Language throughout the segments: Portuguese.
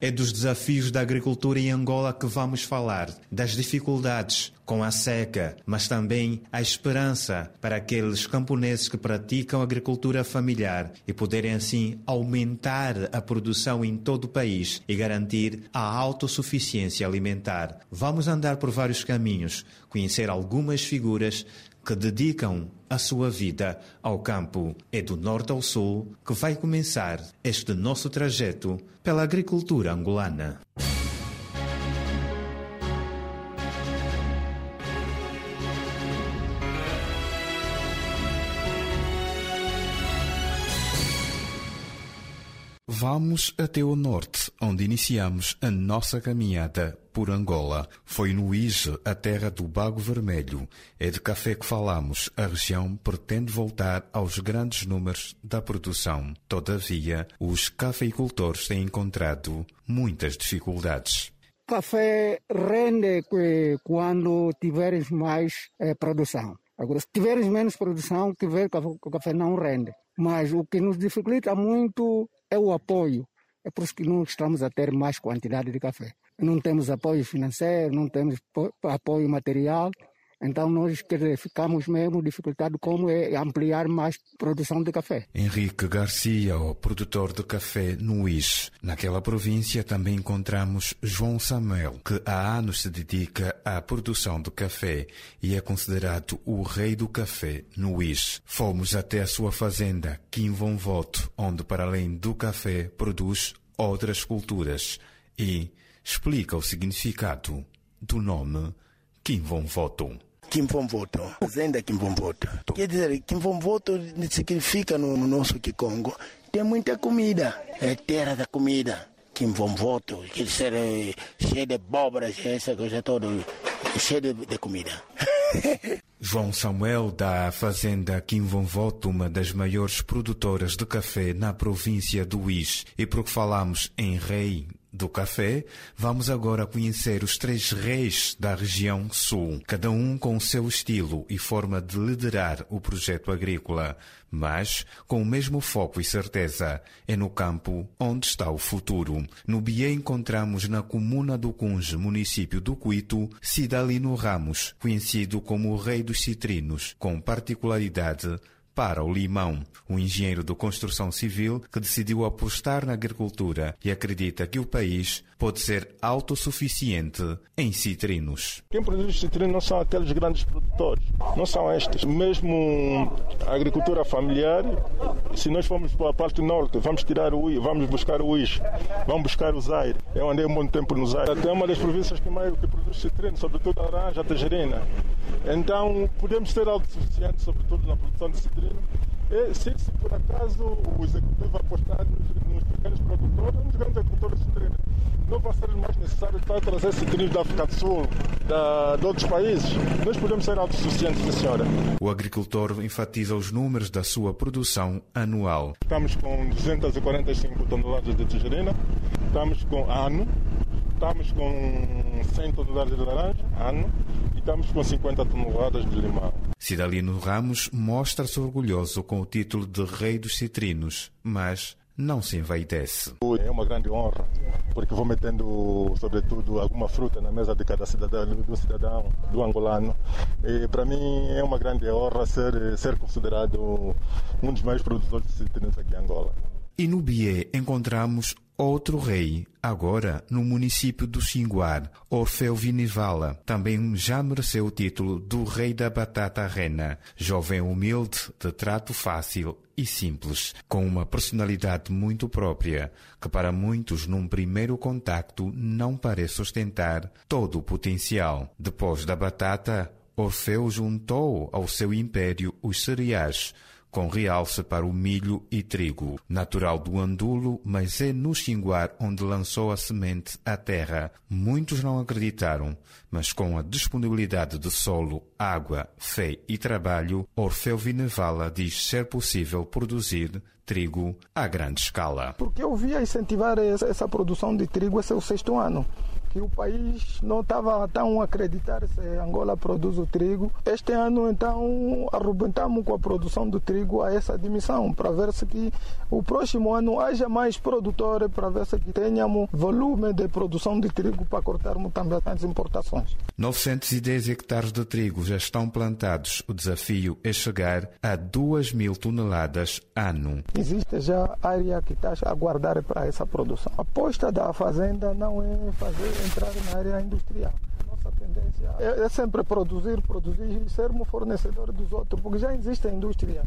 É dos desafios da agricultura em Angola que vamos falar, das dificuldades com a seca, mas também a esperança para aqueles camponeses que praticam agricultura familiar e poderem assim aumentar a produção em todo o país e garantir a autossuficiência alimentar. Vamos andar por vários caminhos, conhecer algumas figuras que dedicam a sua vida ao campo. É do norte ao sul que vai começar este nosso trajeto pela agricultura angolana. Vamos até o norte, onde iniciamos a nossa caminhada por Angola. Foi no Ige, a terra do Bago Vermelho. É de café que falamos. A região pretende voltar aos grandes números da produção. Todavia, os cafeicultores têm encontrado muitas dificuldades. Café rende quando tiveres mais eh, produção. Agora, se tiveres menos produção, tiver, o café não rende. Mas o que nos dificulta muito é o apoio. É por isso que não estamos a ter mais quantidade de café. Não temos apoio financeiro, não temos apoio material. Então nós quer ficamos mesmo dificultados como é ampliar mais produção de café. Henrique Garcia, o produtor de café no Ix. Naquela província também encontramos João Samuel, que há anos se dedica à produção de café e é considerado o rei do café no Ix. Fomos até a sua fazenda, Voto, onde para além do café produz outras culturas e explica o significado do nome Voto. Kimvomvoto, Zenda Kimvomvoto. Quer dizer, Kimvomvoto significa no, no nosso Kikongo, tem muita comida, é terra da comida. Kimvomvoto, quer dizer, é cheio de abóboras, essa coisa toda, cheio de, de comida. João Samuel da fazenda Quimvonvoto, uma das maiores produtoras de café na província do Uís. E porque falamos em rei do café, vamos agora conhecer os três reis da região sul, cada um com o seu estilo e forma de liderar o projeto agrícola, mas com o mesmo foco e certeza. É no campo onde está o futuro. No Bié encontramos na comuna do Cunge, município do Cuito, Cidalino Ramos, conhecido como o rei dos citrinos, com particularidade para o limão, um engenheiro de construção civil que decidiu apostar na agricultura e acredita que o país pode ser autossuficiente em citrinos. Quem produz citrinos não são aqueles grandes produtores, não são estes. Mesmo a agricultura familiar, se nós formos para a parte norte, vamos tirar o vamos buscar o Is, vamos buscar o Zaire. Eu andei bom tempo no Zaire. É uma das províncias que mais que produz citrinos, sobretudo a laranja, a tangerina. Então, podemos ser autossuficientes, sobretudo na produção de e se, se por acaso o executivo apostar nos, nos pequenos produtores, nos grandes agricultores citrinos, não vai ser mais necessário para trazer citrinos da África do Sul, da, de outros países. Nós podemos ser autossuficientes, sim, senhora. O agricultor enfatiza os números da sua produção anual. Estamos com 245 toneladas de tangerina, estamos com ano, estamos com 100 toneladas de laranja, ano, estamos com 50 toneladas de limão. Cidalino Ramos mostra-se orgulhoso com o título de Rei dos Citrinos, mas não se envaidece. É uma grande honra, porque vou metendo, sobretudo, alguma fruta na mesa de cada cidadão, do cidadão, do angolano. E para mim é uma grande honra ser, ser considerado um dos maiores produtores de citrinos aqui em Angola. E no Bié encontramos outro rei, agora no município do Xinguar, Orfeu Vinivala, também já mereceu o título do Rei da Batata Rena, jovem humilde, de trato fácil e simples, com uma personalidade muito própria, que para muitos num primeiro contacto não parece ostentar todo o potencial. Depois da batata, Orfeu juntou ao seu império os cereais, com realce para o milho e trigo. Natural do Andulo, mas é no Xinguar onde lançou a semente à terra. Muitos não acreditaram, mas com a disponibilidade de solo, água, fé e trabalho, Orfeu Vinevala diz ser possível produzir trigo a grande escala. Porque eu via incentivar essa, essa produção de trigo esse é o sexto ano. Que o país não estava tão a acreditar se Angola produz o trigo. Este ano, então, arrebentamos com a produção do trigo a essa dimensão, para ver se que o próximo ano haja mais produtores, para ver se que tenhamos volume de produção de trigo para cortarmos também as importações. 910 hectares de trigo já estão plantados. O desafio é chegar a 2 mil toneladas ano. Existe já área que está a aguardar para essa produção. A aposta da fazenda não é fazer entrar na área industrial. Nossa tendência é, é sempre produzir, produzir e sermos fornecedores dos outros, porque já existe a indústria.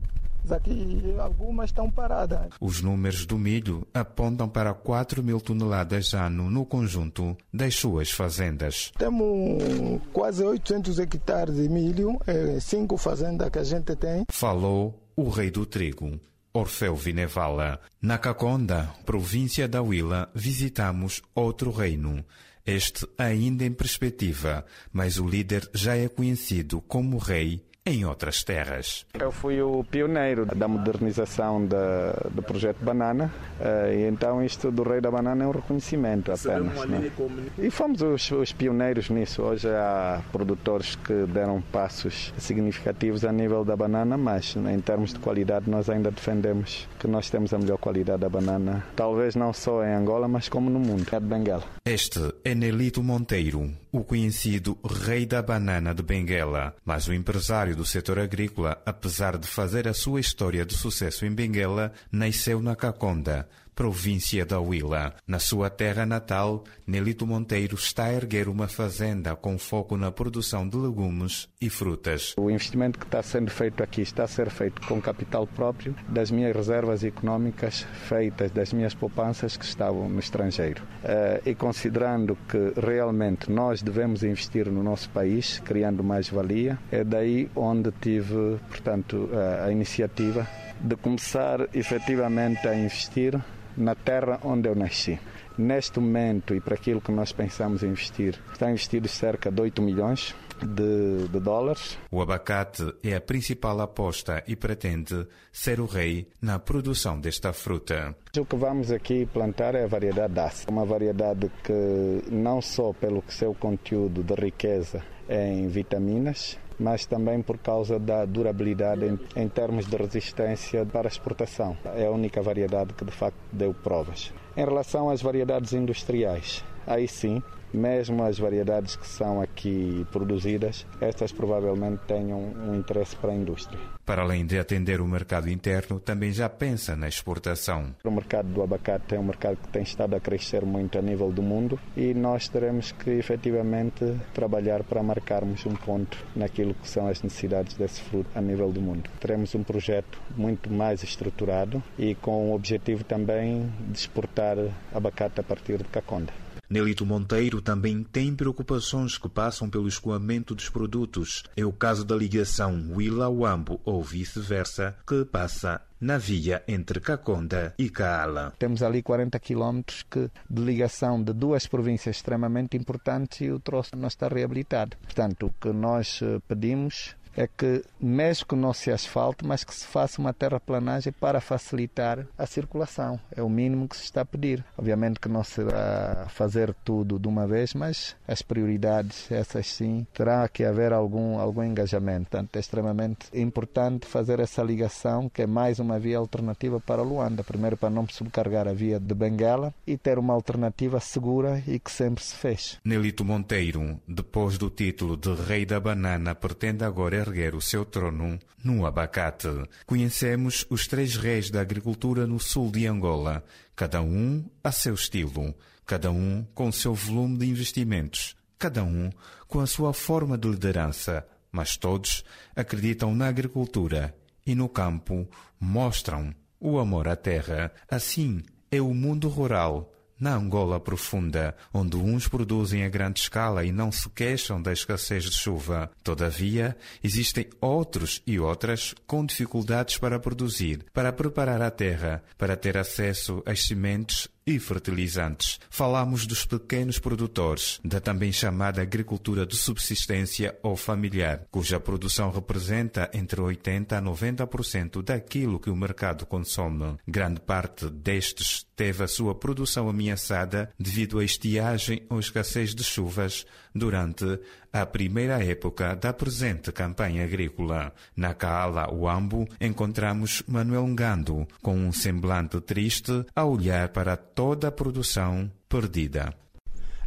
Aqui algumas estão paradas. Os números do milho apontam para 4 mil toneladas ano no conjunto das suas fazendas. Temos quase 800 hectares de milho, é, cinco fazendas que a gente tem. Falou o rei do trigo. Orfeu Vinevala. Na Caconda, província da Huila, visitamos outro reino. Este ainda em perspectiva, mas o líder já é conhecido como rei em outras terras. Eu fui o pioneiro da modernização da, do projeto Banana uh, e então isto do Rei da Banana é um reconhecimento apenas. Né? E fomos os, os, pioneiros nisso. Hoje há produtores que deram passos significativos a nível da banana, mas em termos de qualidade nós ainda defendemos que nós temos a melhor qualidade da banana, talvez não só em Angola, mas como no mundo. É de Benguela. Este é Nelito Monteiro, o conhecido Rei da Banana de Benguela, mas o empresário do setor agrícola, apesar de fazer a sua história de sucesso em Benguela, nasceu na Caconda, província da Huila. Na sua terra natal, Nelito Monteiro está a erguer uma fazenda com foco na produção de legumes e frutas. O investimento que está sendo feito aqui está a ser feito com capital próprio das minhas reservas económicas feitas das minhas poupanças que estavam no estrangeiro. Uh, e considerando que realmente nós devemos investir no nosso país, criando mais valia, é daí onde tive, portanto, a, a iniciativa de começar efetivamente a investir na terra onde eu nasci. Neste momento, e para aquilo que nós pensamos investir, está investido cerca de 8 milhões de, de, dólares. O abacate é a principal aposta e pretende ser o rei na produção desta fruta. O que vamos aqui plantar é a variedade DAS, uma variedade que não só pelo seu conteúdo de riqueza em vitaminas, mas também por causa da durabilidade em, em termos de resistência para exportação. É a única variedade que de facto deu provas. Em relação às variedades industriais, aí sim mesmo as variedades que são aqui produzidas, estas provavelmente tenham um interesse para a indústria. Para além de atender o mercado interno, também já pensa na exportação. O mercado do abacate é um mercado que tem estado a crescer muito a nível do mundo e nós teremos que efetivamente trabalhar para marcarmos um ponto naquilo que são as necessidades desse fruto a nível do mundo. Teremos um projeto muito mais estruturado e com o objetivo também de exportar abacate a partir de Caconda. Nelito Monteiro também tem preocupações que passam pelo escoamento dos produtos. É o caso da ligação Willa-Wambo ou vice-versa, que passa na via entre Caconda e Caala. Temos ali 40 quilómetros de ligação de duas províncias extremamente importantes e o troço não está reabilitado. Portanto, o que nós eh, pedimos é que, mesmo que não se asfalte, mas que se faça uma terraplanagem para facilitar a circulação. É o mínimo que se está a pedir. Obviamente que não será fazer tudo de uma vez, mas as prioridades, essas sim, terá que haver algum, algum engajamento. Portanto, é extremamente importante fazer essa ligação, que é mais uma via alternativa para Luanda. Primeiro, para não subcarregar a via de Benguela e ter uma alternativa segura e que sempre se fez. Nelito Monteiro, depois do título de Rei da Banana, pretende agora erguer o seu trono no abacate. Conhecemos os três reis da agricultura no sul de Angola, cada um a seu estilo, cada um com seu volume de investimentos, cada um com a sua forma de liderança, mas todos acreditam na agricultura e no campo mostram o amor à terra. Assim é o mundo rural na Angola profunda, onde uns produzem a grande escala e não se queixam da escassez de chuva. Todavia, existem outros e outras com dificuldades para produzir, para preparar a terra, para ter acesso às sementes e fertilizantes. Falamos dos pequenos produtores, da também chamada agricultura de subsistência ou familiar, cuja produção representa entre 80% a 90% daquilo que o mercado consome. Grande parte destes teve a sua produção ameaçada devido à estiagem ou escassez de chuvas durante a primeira época da presente campanha agrícola. Na Kaala Uambo encontramos Manuel Ngando com um semblante triste a olhar para toda a produção perdida.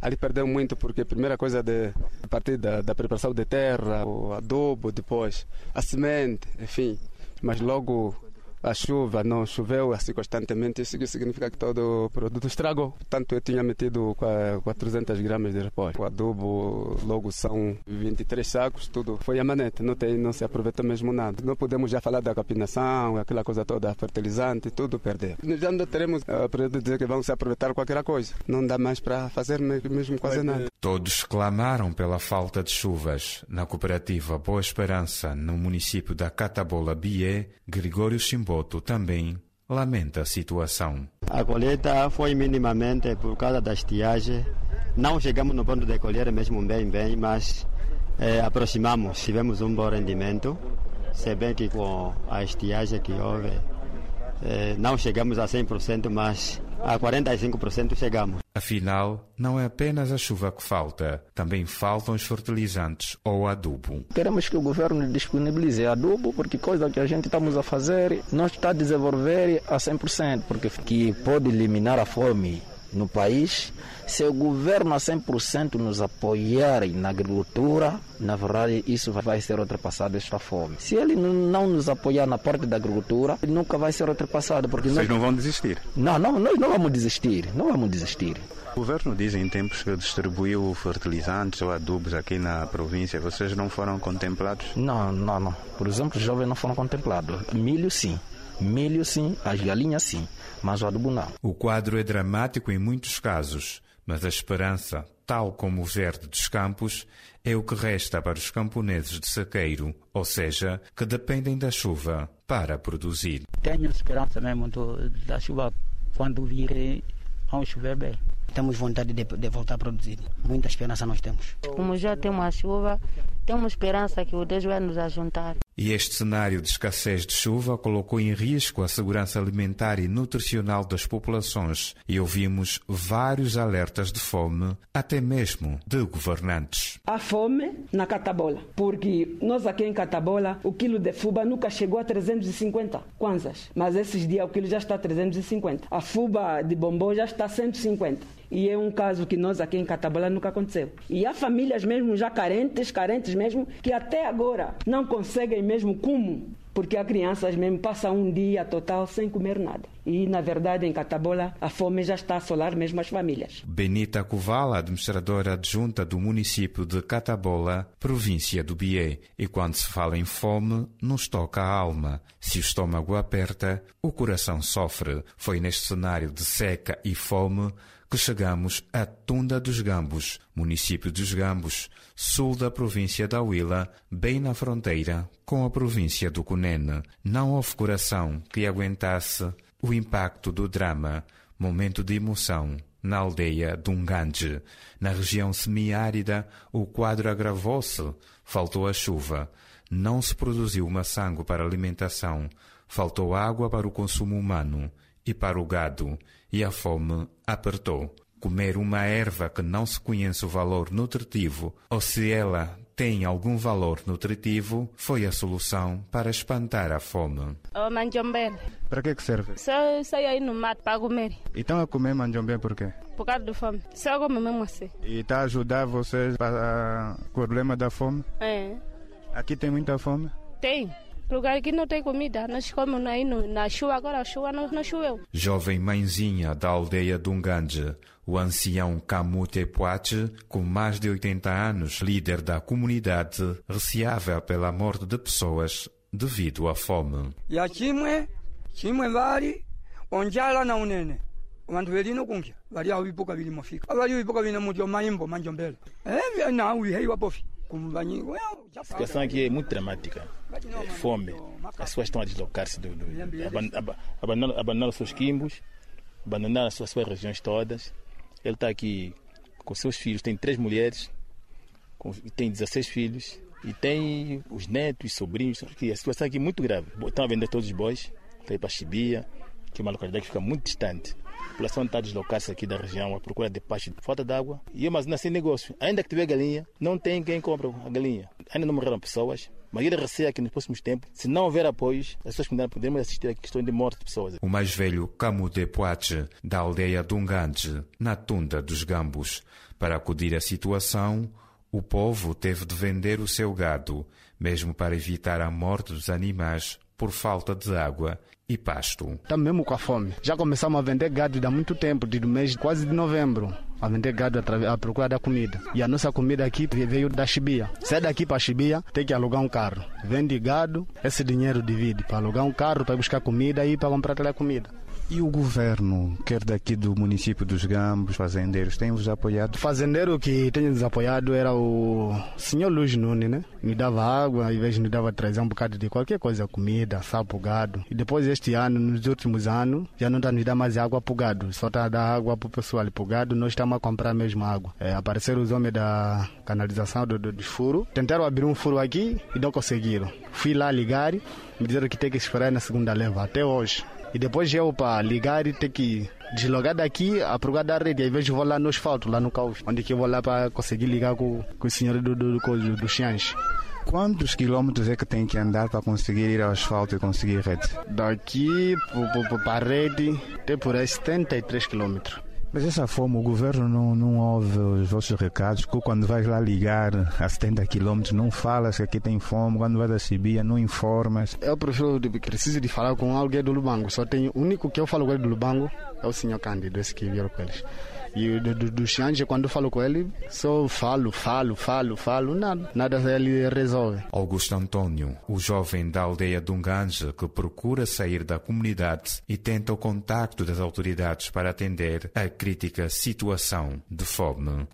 Ali perdeu muito porque a primeira coisa de, a partir da, da preparação de terra, o adubo, depois a semente, enfim. Mas logo a chuva não choveu assim constantemente, isso significa que todo o produto estragou. Portanto, eu tinha metido 400 gramas de repós. O adubo logo são 23 sacos, tudo foi a manete, não, tem, não se aproveitou mesmo nada. Não podemos já falar da capinação, aquela coisa toda, fertilizante, tudo perdeu. Já não teremos a dizer que vamos se aproveitar qualquer coisa. Não dá mais para fazer mesmo quase nada. Todos clamaram pela falta de chuvas. Na cooperativa Boa Esperança, no município da Catabola Bié, Gregório Chimbó Boto também lamenta a situação. A colheita foi minimamente por causa da estiagem. Não chegamos no ponto de colher mesmo bem, bem, mas é, aproximamos, tivemos um bom rendimento. Se bem que com a estiagem que houve, é, não chegamos a 100%, mas a 45% chegamos. Afinal, não é apenas a chuva que falta, também faltam os fertilizantes ou adubo. Queremos que o governo disponibilize adubo, porque coisa que a gente estamos a fazer não está a desenvolver a 100%, porque que pode eliminar a fome no país. Se o governo a 100% nos apoiar na agricultura, na verdade isso vai ser ultrapassado esta fome. Se ele não nos apoiar na parte da agricultura, nunca vai ser ultrapassado. Porque Vocês não vão desistir? Não, não, nós não vamos desistir. Não vamos desistir. O governo diz em tempos que distribuiu fertilizantes ou adubos aqui na província. Vocês não foram contemplados? Não, não, não. Por exemplo, os jovens não foram contemplados. Milho sim. Milho sim, as galinhas sim mas o adubo não. O quadro é dramático em muitos casos, mas a esperança, tal como o verde dos campos, é o que resta para os camponeses de saqueiro, ou seja, que dependem da chuva para produzir. Tenho esperança mesmo do, da chuva quando vir, vamos chover bem. Temos vontade de, de voltar a produzir. Muita esperança nós temos. Como já temos a chuva, temos esperança que o Deus vai nos ajuntar. E este cenário de escassez de chuva colocou em risco a segurança alimentar e nutricional das populações e ouvimos vários alertas de fome, até mesmo de governantes. Há fome na Catabola, porque nós aqui em Catabola o quilo de fuba nunca chegou a 350 kwanzas, mas esses dias o quilo já está a 350. A fuba de bombom já está a 150. E é um caso que nós aqui em Catabola nunca aconteceu. E há famílias mesmo já carentes, carentes mesmo, que até agora não conseguem mesmo como porque as crianças mesmo passam um dia total sem comer nada. E, na verdade, em Catabola, a fome já está a assolar mesmo as famílias. Benita Covala, administradora adjunta do município de Catabola, província do Bié. E quando se fala em fome, nos toca a alma. Se o estômago aperta, o coração sofre. Foi neste cenário de seca e fome que chegamos a Tunda dos Gambos, município dos Gambos, sul da província da Huila, bem na fronteira com a província do Cunene. Não houve coração que aguentasse o impacto do drama, momento de emoção. Na aldeia Dungange, na região semiárida, o quadro agravou-se. Faltou a chuva. Não se produziu maçango para alimentação. Faltou água para o consumo humano e para o gado, e a fome apertou. Comer uma erva que não se conhece o valor nutritivo, ou se ela tem algum valor nutritivo, foi a solução para espantar a fome. Oh, manjombé. Para que, que serve? Só sai aí no mato para comer. E estão a comer manjombé por quê? Por causa da fome. Só come mesmo assim. E está a ajudar vocês para o problema da fome? É. Aqui tem muita fome? Tem lugar que não tem comida. Nós comemos aí no, na chuva, agora a chuva não, não choveu. Jovem mãezinha da aldeia Dunganje, o ancião Kamute Poache, com mais de 80 anos, líder da comunidade, receava pela morte de pessoas devido à fome. Ya chimwe, chimwe vari, onjala na unene. vantu velino kunkya vali awo vipuka vili mofika avali vipuka vina mutyo maimbo manjombelo eh na uihei wapofi a situação aqui é muito dramática. É fome. As pessoas estão a deslocar-se, do, do, abandonando, abandonando seus quimbos abandonaram as suas, as suas regiões todas. Ele está aqui com seus filhos, tem três mulheres, com, tem 16 filhos e tem os netos, sobrinhos. Que a situação aqui é muito grave. Estão a vender todos os bois, está aí para Chibia, que é uma localidade que fica muito distante. A população está a deslocar-se aqui da região à procura de pasto, falta de água e mas sem negócio. Ainda que tiver galinha, não tem quem compra a galinha. Ainda não morreram pessoas, mas ele receia que nos próximos tempos, se não houver apoios, as pessoas poderemos assistir a questão de morte de pessoas. O mais velho Camude Poache, da aldeia Dungande, na Tunda dos Gambos. Para acudir à situação, o povo teve de vender o seu gado, mesmo para evitar a morte dos animais por falta de água e pasto. Estamos mesmo com a fome. Já começamos a vender gado há muito tempo, desde o mês quase de novembro. A vender gado à procura da comida. E a nossa comida aqui veio da Chibia. Sai daqui para Chibia, tem que alugar um carro. Vende gado, esse dinheiro divide para alugar um carro, para buscar comida e para comprar a comida. E o governo, quer daqui do município dos Gambos, fazendeiros, tem-vos apoiado? O fazendeiro que tem nos apoiado era o senhor Luiz Nunes, né? Me dava água, às vezes me dava trazer um bocado de qualquer coisa, comida, sapo, gado. E depois este ano, nos últimos anos, já não está nos dar mais água para o gado, só está a dar água para o pessoal. Para o gado, nós estamos a comprar mesmo água. É, apareceram os homens da canalização do, do, do furo, tentaram abrir um furo aqui e não conseguiram. Fui lá ligar, me disseram que tem que esperar na segunda leva, até hoje. E depois eu para ligar e ter que deslogar daqui a procurar da rede. Às vezes vou lá no asfalto, lá no caos, onde que eu vou lá para conseguir ligar com, com o senhor do, do, do, do. Quantos quilômetros é que tem que andar para conseguir ir ao asfalto e conseguir rede? Daqui para a rede tem por aí 73 quilômetros. Mas essa forma, o governo não, não ouve os vossos recados, que quando vais lá ligar a 70 km não falas que aqui tem fome, quando vais a Sibia não informas. Eu prefiro, preciso de falar com alguém do Lubango, só tem, o único que eu falo com ele do Lubango é o senhor Cândido, esse que vieram com eles. E do, do, do quando eu falo com ele, só falo, falo, falo, falo, nada. Nada ele resolve. Augusto Antônio, o jovem da aldeia Dunganje que procura sair da comunidade e tenta o contacto das autoridades para atender a crítica situação de fome.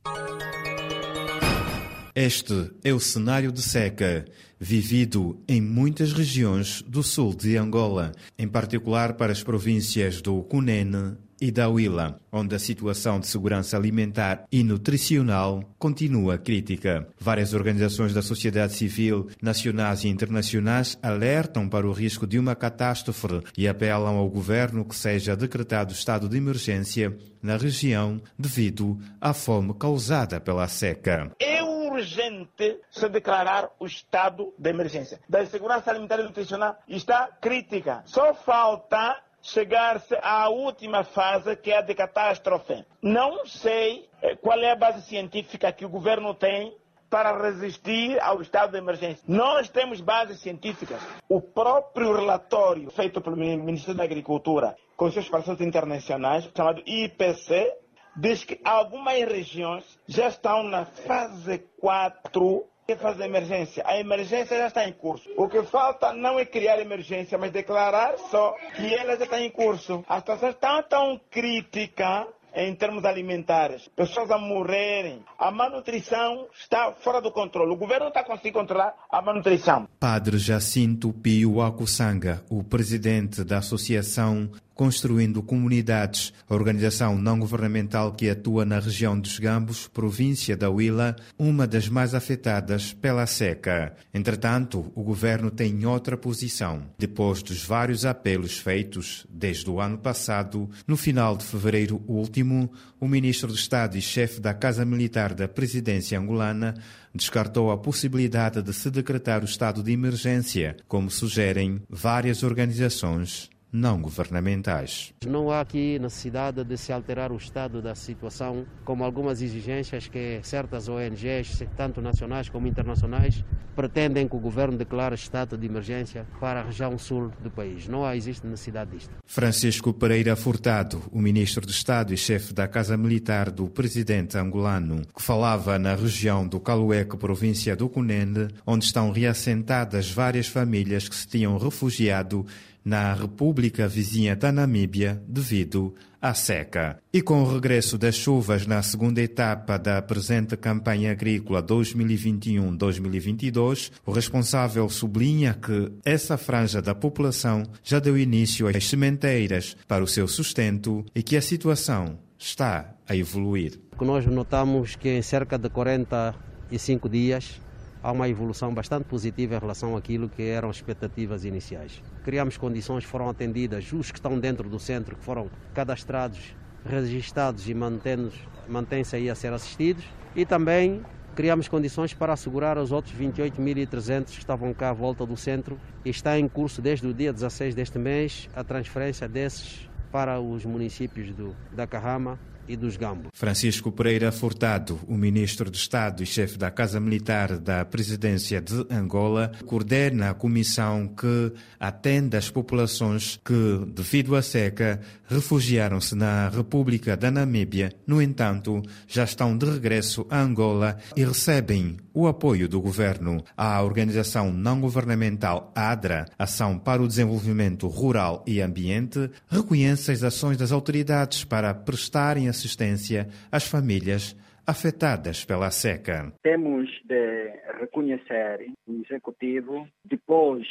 Este é o cenário de seca vivido em muitas regiões do sul de Angola, em particular para as províncias do Cunene e da Huila, onde a situação de segurança alimentar e nutricional continua crítica. Várias organizações da sociedade civil, nacionais e internacionais, alertam para o risco de uma catástrofe e apelam ao governo que seja decretado estado de emergência na região devido à fome causada pela seca. É urgente se declarar o estado de emergência. Da segurança alimentar e nutricional está crítica. Só falta chegar-se à última fase, que é a de catástrofe. Não sei eh, qual é a base científica que o governo tem para resistir ao estado de emergência. Nós temos bases científicas. O próprio relatório feito pelo Ministério da Agricultura com seus parceiros internacionais, chamado IPC, diz que algumas regiões já estão na fase 4 que fazer emergência. A emergência já está em curso. O que falta não é criar emergência, mas declarar só que ela já está em curso. A situação está tão crítica em termos alimentares, pessoas a morrerem. A malnutrição está fora do controle. O governo está conseguindo controlar a malnutrição. Padre Jacinto Pio Akusanga, o presidente da Associação Construindo Comunidades, a organização não governamental que atua na região dos Gambos, província da Huila, uma das mais afetadas pela seca. Entretanto, o governo tem outra posição. Depois dos vários apelos feitos desde o ano passado, no final de fevereiro último, o ministro de Estado e chefe da Casa Militar da presidência angolana descartou a possibilidade de se decretar o estado de emergência, como sugerem várias organizações não governamentais. Não há aqui necessidade de se alterar o estado da situação, como algumas exigências que certas ONGs, tanto nacionais como internacionais, pretendem que o governo declare estado de emergência para a região sul do país. Não há, existe necessidade disto. Francisco Pereira Furtado, o ministro de Estado e chefe da Casa Militar do presidente angolano, que falava na região do Calueque, província do Cunene, onde estão reassentadas várias famílias que se tinham refugiado na República Vizinha da Namíbia devido à seca. E com o regresso das chuvas na segunda etapa da presente campanha agrícola 2021-2022, o responsável sublinha que essa franja da população já deu início às sementeiras para o seu sustento e que a situação está a evoluir. Nós notamos que em cerca de 45 dias há uma evolução bastante positiva em relação àquilo que eram expectativas iniciais. Criamos condições, foram atendidas os que estão dentro do centro, que foram cadastrados, registados e mantêm-se aí a ser assistidos, e também criamos condições para assegurar os outros 28.300 que estavam cá à volta do centro. E está em curso desde o dia 16 deste mês a transferência desses para os municípios do, da Carrama e dos. Francisco Pereira Furtado, o ministro de Estado e chefe da Casa Militar da Presidência de Angola, coordena a comissão que atende as populações que, devido à seca, refugiaram-se na República da Namíbia. No entanto, já estão de regresso a Angola e recebem o apoio do governo. A organização não-governamental ADRA, Ação para o Desenvolvimento Rural e Ambiente, reconhece as ações das autoridades para prestarem assistência às famílias afetadas pela seca. Temos de reconhecer o Executivo, depois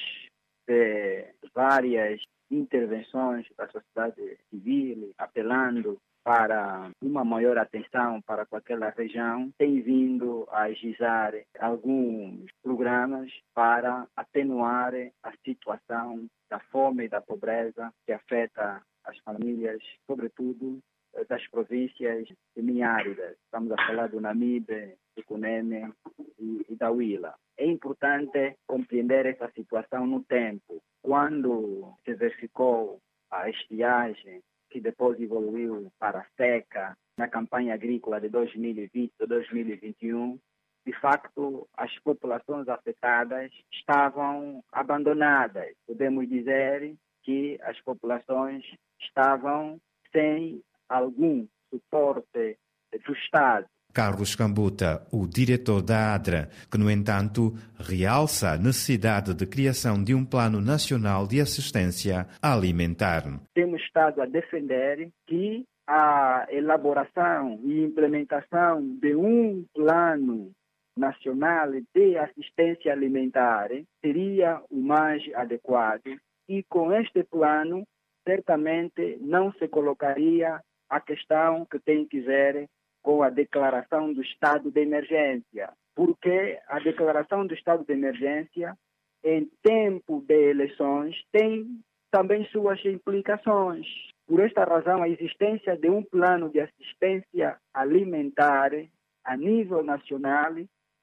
de várias intervenções da sociedade civil, apelando para uma maior atenção para aquela região, tem vindo a agizar alguns programas para atenuar a situação da fome e da pobreza que afeta as famílias, sobretudo das províncias semiáridas. Estamos a falar do Namibe, do Cunene e, e da Huila. É importante compreender essa situação no tempo. Quando se verificou a estiagem, que depois evoluiu para a seca, na campanha agrícola de 2020-2021, de facto, as populações afetadas estavam abandonadas. Podemos dizer que as populações estavam sem algum suporte do Estado. Carlos Cambuta, o diretor da ADRA, que, no entanto, realça a necessidade de criação de um plano nacional de assistência alimentar. Temos estado a defender que a elaboração e implementação de um plano nacional de assistência alimentar seria o mais adequado e com este plano certamente não se colocaria a questão que tem que ver com a declaração do estado de emergência, porque a declaração do estado de emergência, em tempo de eleições, tem também suas implicações. Por esta razão, a existência de um plano de assistência alimentar a nível nacional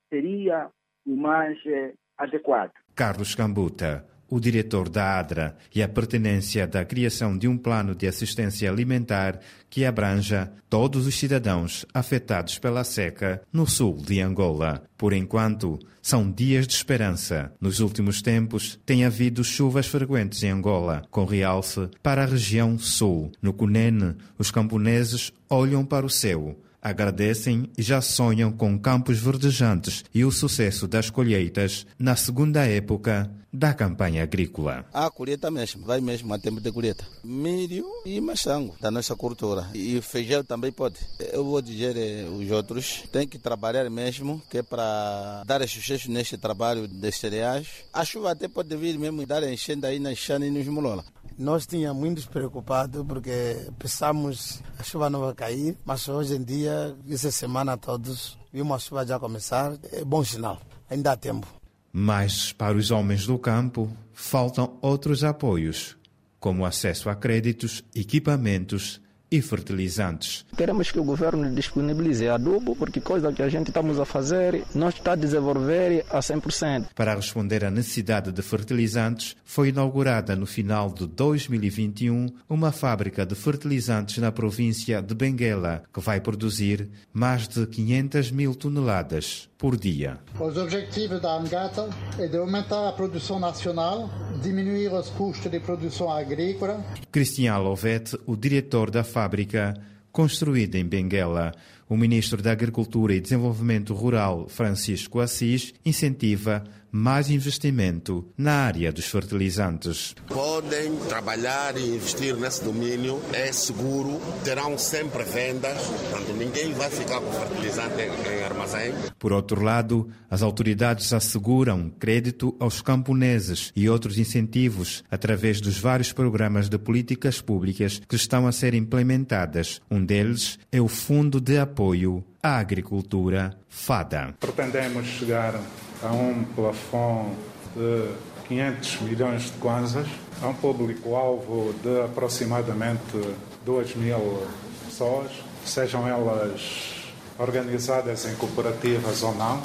seria o mais eh, adequado. Carlos Cambuta o diretor da ADRA e a pertinência da criação de um plano de assistência alimentar que abranja todos os cidadãos afetados pela seca no sul de Angola. Por enquanto, são dias de esperança. Nos últimos tempos, tem havido chuvas frequentes em Angola, com realce para a região sul. No Cunene, os camponeses olham para o céu agradecem e já sonham com campos verdejantes e o sucesso das colheitas na segunda época da campanha agrícola. A colheita mesmo, vai mesmo a tempo de colheita. Milho e maçango da nossa cultura. E feijão também pode. Eu vou dizer eh, os outros, tem que trabalhar mesmo, que é para dar sucesso neste trabalho de cereais. A chuva até pode vir mesmo dar enchendo aí na Xana e nos Molola. Nós tínhamos muito preocupado porque pensamos a chuva não vai cair, mas hoje em dia, essa semana todos, vimos a chuva já começar, é bom sinal, ainda há tempo. Mas para os homens do campo faltam outros apoios, como acesso a créditos, equipamentos e fertilizantes. Queremos que o governo disponibilize adubo, porque coisa que a gente estamos a fazer não está a desenvolver a 100%. Para responder à necessidade de fertilizantes, foi inaugurada no final de 2021 uma fábrica de fertilizantes na província de Benguela, que vai produzir mais de 500 mil toneladas por dia. Os objetivos da AMGATA é de aumentar a produção nacional, diminuir os custos de produção agrícola. Cristian Lovette, o diretor da fábrica construída em Benguela. O ministro da Agricultura e Desenvolvimento Rural, Francisco Assis, incentiva mais investimento na área dos fertilizantes. Podem trabalhar e investir nesse domínio, é seguro, terão sempre vendas, portanto ninguém vai ficar com fertilizante em, em armazém. Por outro lado, as autoridades asseguram crédito aos camponeses e outros incentivos através dos vários programas de políticas públicas que estão a ser implementadas. Um deles é o Fundo de Apoio à Agricultura FADA. Pretendemos chegar a um plafond de 500 milhões de kwanzas, a um público-alvo de aproximadamente 2 mil pessoas, sejam elas organizadas em cooperativas ou não,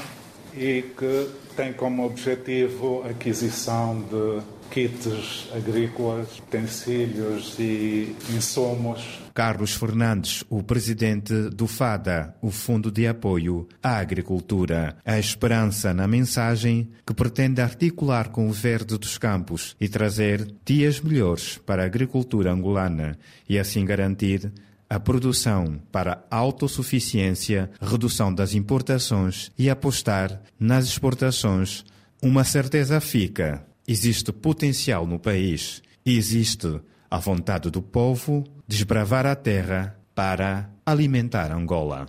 e que tem como objetivo a aquisição de kits agrícolas, utensílios e insumos Carlos Fernandes, o presidente do FADA, o Fundo de Apoio à Agricultura. A esperança na mensagem que pretende articular com o verde dos campos e trazer dias melhores para a agricultura angolana e assim garantir a produção para autossuficiência, redução das importações e apostar nas exportações. Uma certeza fica: existe potencial no país e existe a vontade do povo desbravar a terra para alimentar Angola.